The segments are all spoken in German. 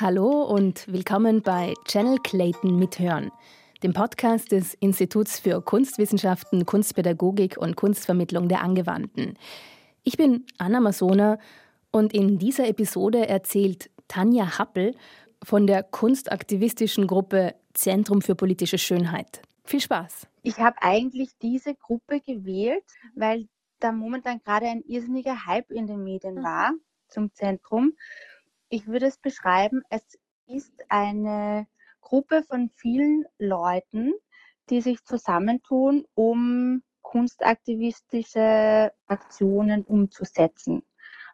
Hallo und willkommen bei Channel Clayton Mithören, dem Podcast des Instituts für Kunstwissenschaften, Kunstpädagogik und Kunstvermittlung der Angewandten. Ich bin Anna Masona und in dieser Episode erzählt Tanja Happel von der kunstaktivistischen Gruppe Zentrum für politische Schönheit. Viel Spaß! Ich habe eigentlich diese Gruppe gewählt, weil da momentan gerade ein irrsinniger Hype in den Medien mhm. war zum Zentrum. Ich würde es beschreiben, es ist eine Gruppe von vielen Leuten, die sich zusammentun, um kunstaktivistische Aktionen umzusetzen.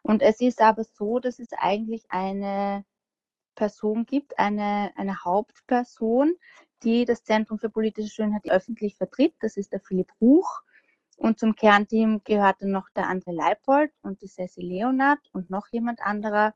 Und es ist aber so, dass es eigentlich eine Person gibt, eine, eine Hauptperson, die das Zentrum für politische Schönheit öffentlich vertritt. Das ist der Philipp Ruch. Und zum Kernteam gehörte noch der André Leipold und die Ceci Leonard und noch jemand anderer.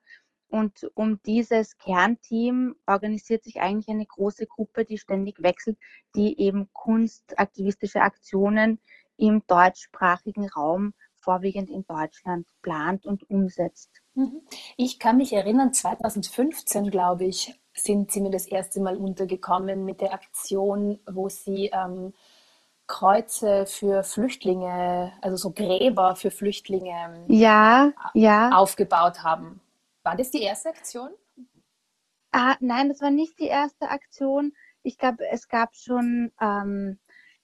Und um dieses Kernteam organisiert sich eigentlich eine große Gruppe, die ständig wechselt, die eben kunstaktivistische Aktionen im deutschsprachigen Raum, vorwiegend in Deutschland, plant und umsetzt. Mhm. Ich kann mich erinnern, 2015, glaube ich, sind Sie mir das erste Mal untergekommen mit der Aktion, wo Sie ähm, Kreuze für Flüchtlinge, also so Gräber für Flüchtlinge ja, ja. aufgebaut haben. War das die erste Aktion? Ah, nein, das war nicht die erste Aktion. Ich glaube, es gab schon ähm,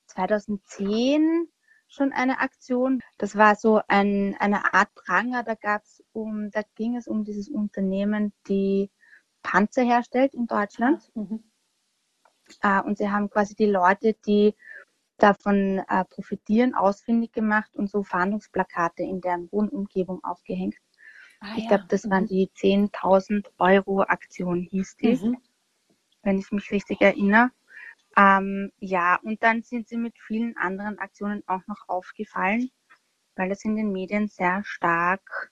2010 schon eine Aktion. Das war so ein, eine Art Pranger. Da gab's um, da ging es um dieses Unternehmen, die Panzer herstellt in Deutschland. Mhm. Äh, und sie haben quasi die Leute, die davon äh, profitieren, ausfindig gemacht und so Fahndungsplakate in deren Wohnumgebung aufgehängt. Ah, ich ja. glaube, das mhm. waren die 10.000 Euro Aktion, hieß die, mhm. wenn ich mich richtig erinnere. Ähm, ja, und dann sind sie mit vielen anderen Aktionen auch noch aufgefallen, weil es in den Medien sehr stark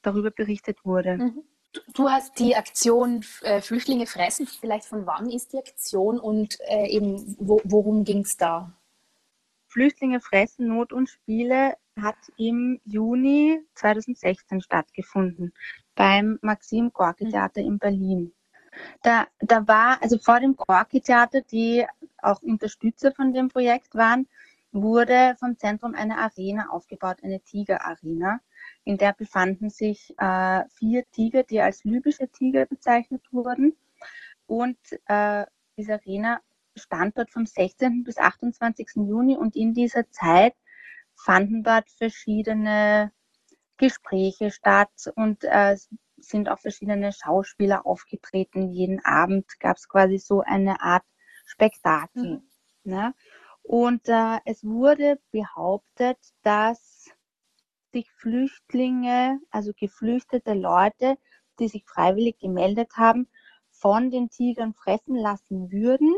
darüber berichtet wurde. Mhm. Du hast die Aktion äh, Flüchtlinge fressen. Vielleicht von wann ist die Aktion und äh, eben wo, worum ging es da? Flüchtlinge fressen Not und Spiele hat im Juni 2016 stattgefunden beim Maxim Gorki Theater in Berlin. Da, da war, also vor dem Gorki Theater, die auch Unterstützer von dem Projekt waren, wurde vom Zentrum eine Arena aufgebaut, eine Tiger-Arena. In der befanden sich äh, vier Tiger, die als libysche Tiger bezeichnet wurden. Und äh, diese Arena stand dort vom 16. bis 28. Juni und in dieser Zeit fanden dort verschiedene Gespräche statt und äh, sind auch verschiedene Schauspieler aufgetreten. Jeden Abend gab es quasi so eine Art Spektakel. Mhm. Ne? Und äh, es wurde behauptet, dass sich Flüchtlinge, also geflüchtete Leute, die sich freiwillig gemeldet haben, von den Tigern fressen lassen würden,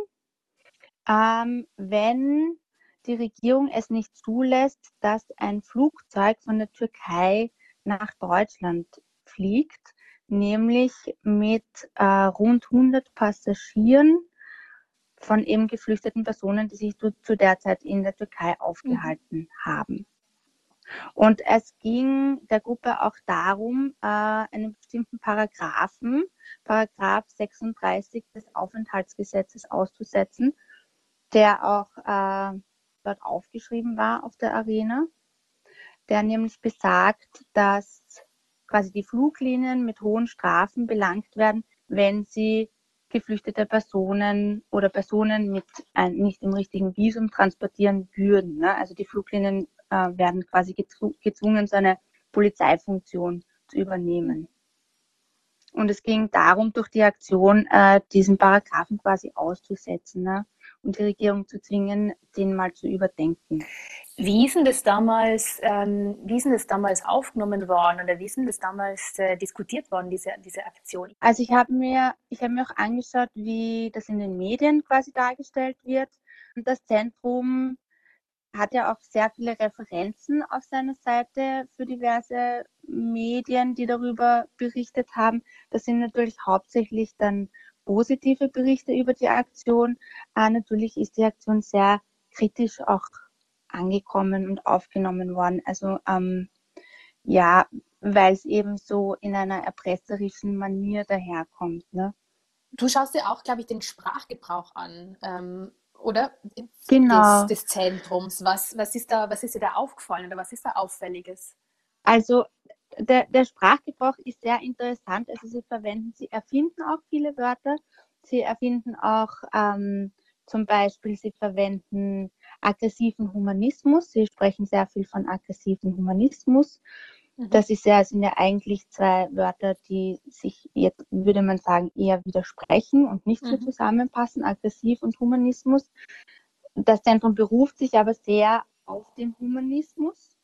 ähm, wenn die Regierung es nicht zulässt, dass ein Flugzeug von der Türkei nach Deutschland fliegt, nämlich mit äh, rund 100 Passagieren von eben geflüchteten Personen, die sich zu, zu der Zeit in der Türkei aufgehalten mhm. haben. Und es ging der Gruppe auch darum, äh, einen bestimmten Paragraphen, Paragraph 36 des Aufenthaltsgesetzes auszusetzen, der auch äh, dort aufgeschrieben war auf der Arena, der nämlich besagt, dass quasi die Fluglinien mit hohen Strafen belangt werden, wenn sie geflüchtete Personen oder Personen mit ein, nicht im richtigen Visum transportieren würden. Ne? Also die Fluglinien äh, werden quasi gezwungen, so eine Polizeifunktion zu übernehmen. Und es ging darum, durch die Aktion äh, diesen Paragraphen quasi auszusetzen ne? und die Regierung zu zwingen, den mal zu überdenken. Wie ist denn das damals, ähm, wie ist das damals aufgenommen worden oder wie ist denn das damals äh, diskutiert worden, diese, diese Aktion? Also ich habe mir, ich habe mir auch angeschaut, wie das in den Medien quasi dargestellt wird. Und das Zentrum hat ja auch sehr viele Referenzen auf seiner Seite für diverse Medien, die darüber berichtet haben. Das sind natürlich hauptsächlich dann positive Berichte über die Aktion. Äh, natürlich ist die Aktion sehr kritisch auch angekommen und aufgenommen worden. Also ähm, ja, weil es eben so in einer erpresserischen Manier daherkommt. Ne? Du schaust dir auch, glaube ich, den Sprachgebrauch an, ähm, oder? Genau. Des, des Zentrums. Was, was, ist da, was ist dir da aufgefallen oder was ist da Auffälliges? Also der, der Sprachgebrauch ist sehr interessant. Also sie verwenden, sie erfinden auch viele Wörter. Sie erfinden auch ähm, zum Beispiel, sie verwenden aggressiven Humanismus. Sie sprechen sehr viel von aggressiven Humanismus. Mhm. Das ist ja, sind ja eigentlich zwei Wörter, die sich jetzt, würde man sagen, eher widersprechen und nicht so mhm. zusammenpassen, aggressiv und Humanismus. Das Zentrum beruft sich aber sehr auf den Humanismus.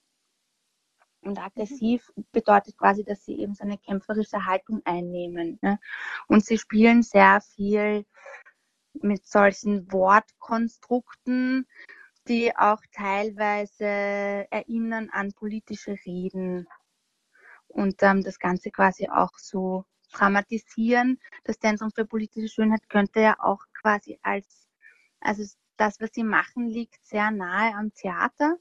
Und mhm. aggressiv mhm. bedeutet quasi, dass sie eben so eine kämpferische Haltung einnehmen. Ne? Und sie spielen sehr viel mit solchen Wortkonstrukten, die auch teilweise erinnern an politische Reden und ähm, das Ganze quasi auch so dramatisieren. Das Zentrum für politische Schönheit könnte ja auch quasi als, also das, was sie machen, liegt sehr nahe am Theater.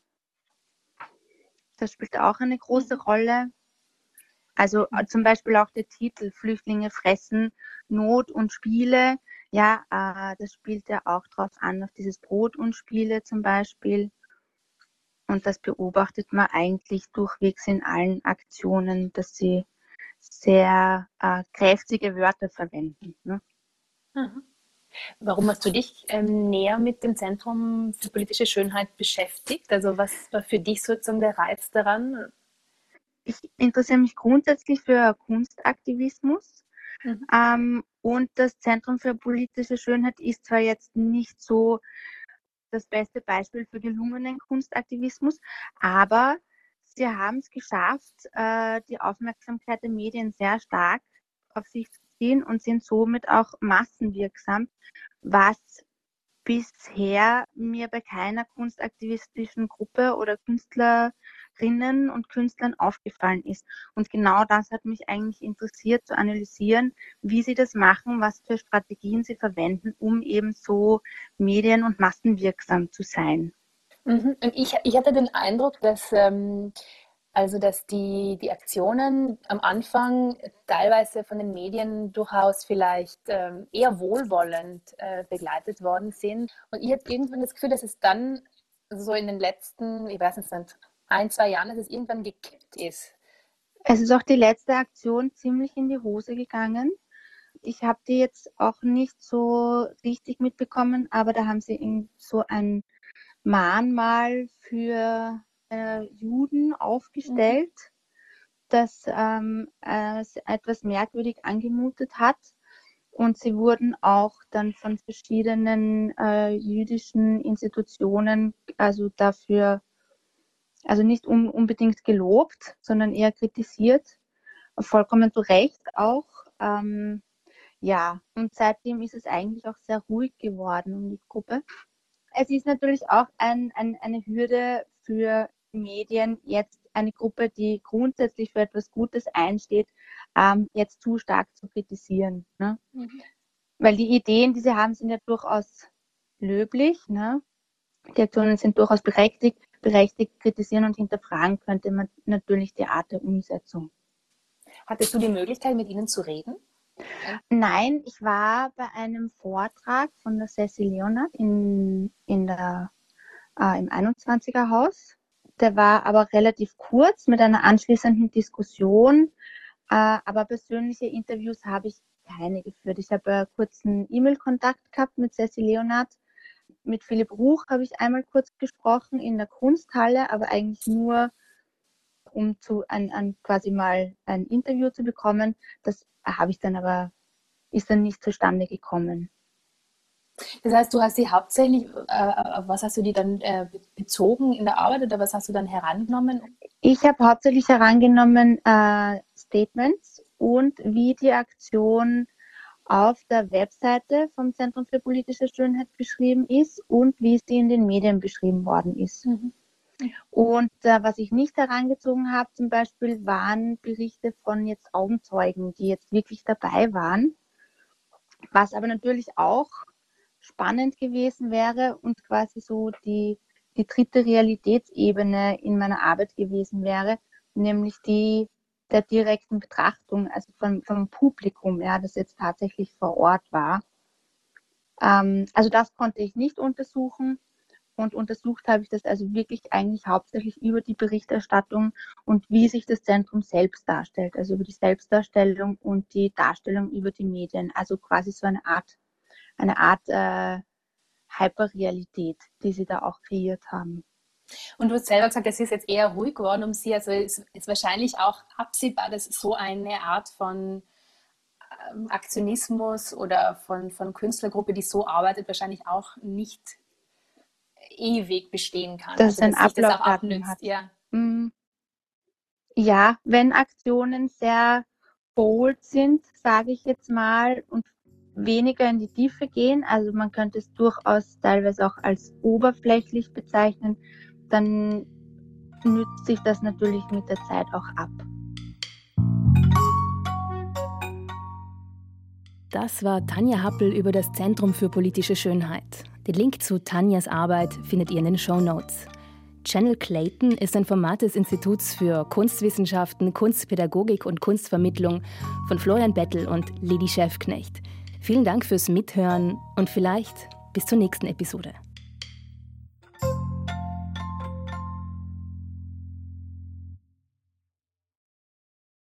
Das spielt auch eine große mhm. Rolle. Also äh, zum Beispiel auch der Titel Flüchtlinge fressen Not und Spiele. Ja, äh, das spielt ja auch drauf an, auf dieses Brot und Spiele zum Beispiel. Und das beobachtet man eigentlich durchwegs in allen Aktionen, dass sie sehr äh, kräftige Wörter verwenden. Ne? Mhm. Warum hast du dich ähm, näher mit dem Zentrum für politische Schönheit beschäftigt? Also was war für dich sozusagen der Reiz daran? Ich interessiere mich grundsätzlich für Kunstaktivismus. Mhm. Ähm, und das Zentrum für politische Schönheit ist zwar jetzt nicht so das beste Beispiel für gelungenen Kunstaktivismus, aber sie haben es geschafft, äh, die Aufmerksamkeit der Medien sehr stark auf sich zu ziehen und sind somit auch massenwirksam, was bisher mir bei keiner kunstaktivistischen Gruppe oder Künstlerinnen und Künstlern aufgefallen ist. Und genau das hat mich eigentlich interessiert zu analysieren, wie sie das machen, was für Strategien sie verwenden, um eben so medien- und massenwirksam zu sein. Mhm. Und ich, ich hatte den Eindruck, dass ähm, also, dass die, die Aktionen am Anfang teilweise von den Medien durchaus vielleicht ähm, eher wohlwollend äh, begleitet worden sind. Und ich hatte irgendwann das Gefühl, dass es dann so in den letzten, ich weiß nicht, ein, zwei Jahren, dass es irgendwann gekippt ist. Es ist auch die letzte Aktion ziemlich in die Hose gegangen. Ich habe die jetzt auch nicht so richtig mitbekommen, aber da haben sie so ein Mahnmal für äh, Juden aufgestellt, mhm. das ähm, äh, etwas merkwürdig angemutet hat. Und sie wurden auch dann von verschiedenen äh, jüdischen Institutionen also dafür, also nicht un unbedingt gelobt, sondern eher kritisiert. Vollkommen zu Recht auch. Ähm, ja, und seitdem ist es eigentlich auch sehr ruhig geworden um die Gruppe. Es ist natürlich auch ein, ein, eine Hürde für Medien jetzt eine Gruppe, die grundsätzlich für etwas Gutes einsteht, ähm, jetzt zu stark zu kritisieren. Ne? Mhm. Weil die Ideen, die sie haben, sind ja durchaus löblich. Ne? Die Aktionen sind durchaus berechtigt. Berechtigt kritisieren und hinterfragen könnte man natürlich die Art der Umsetzung. Hattest du die Möglichkeit, mit ihnen zu reden? Nein, ich war bei einem Vortrag von der Cecil Leonard in, in der, äh, im 21er Haus der war aber relativ kurz mit einer anschließenden Diskussion. Äh, aber persönliche Interviews habe ich keine geführt. Ich habe kurzen E-Mail-Kontakt gehabt mit Cecil Leonard. Mit Philipp Ruch habe ich einmal kurz gesprochen in der Kunsthalle, aber eigentlich nur, um zu ein, ein, quasi mal ein Interview zu bekommen. Das habe ich dann aber, ist dann nicht zustande gekommen. Das heißt, du hast sie hauptsächlich, äh, was hast du die dann äh, bezogen in der Arbeit oder was hast du dann herangenommen? Ich habe hauptsächlich herangenommen äh, Statements und wie die Aktion auf der Webseite vom Zentrum für politische Schönheit beschrieben ist und wie sie in den Medien beschrieben worden ist. Mhm. Und äh, was ich nicht herangezogen habe, zum Beispiel, waren Berichte von jetzt Augenzeugen, die jetzt wirklich dabei waren. Was aber natürlich auch spannend gewesen wäre und quasi so die die dritte Realitätsebene in meiner Arbeit gewesen wäre, nämlich die der direkten Betrachtung, also vom, vom Publikum, ja, das jetzt tatsächlich vor Ort war. Ähm, also das konnte ich nicht untersuchen. Und untersucht habe ich das also wirklich eigentlich hauptsächlich über die Berichterstattung und wie sich das Zentrum selbst darstellt, also über die Selbstdarstellung und die Darstellung über die Medien. Also quasi so eine Art, eine Art äh, Hyperrealität, die sie da auch kreiert haben. Und du hast selber gesagt, es ist jetzt eher ruhig geworden um sie. Also es ist wahrscheinlich auch absehbar, dass so eine Art von ähm, Aktionismus oder von, von Künstlergruppe, die so arbeitet, wahrscheinlich auch nicht ewig bestehen kann. Dass also, ein Ablaufdatum hat. Ja. Mm. ja, wenn Aktionen sehr bold sind, sage ich jetzt mal, und weniger in die Tiefe gehen, also man könnte es durchaus teilweise auch als oberflächlich bezeichnen, dann nützt sich das natürlich mit der Zeit auch ab. Das war Tanja Happel über das Zentrum für politische Schönheit. Den Link zu Tanjas Arbeit findet ihr in den Show Notes. Channel Clayton ist ein Format des Instituts für Kunstwissenschaften, Kunstpädagogik und Kunstvermittlung von Florian Bettel und Lady Chefknecht. Vielen Dank fürs Mithören und vielleicht bis zur nächsten Episode.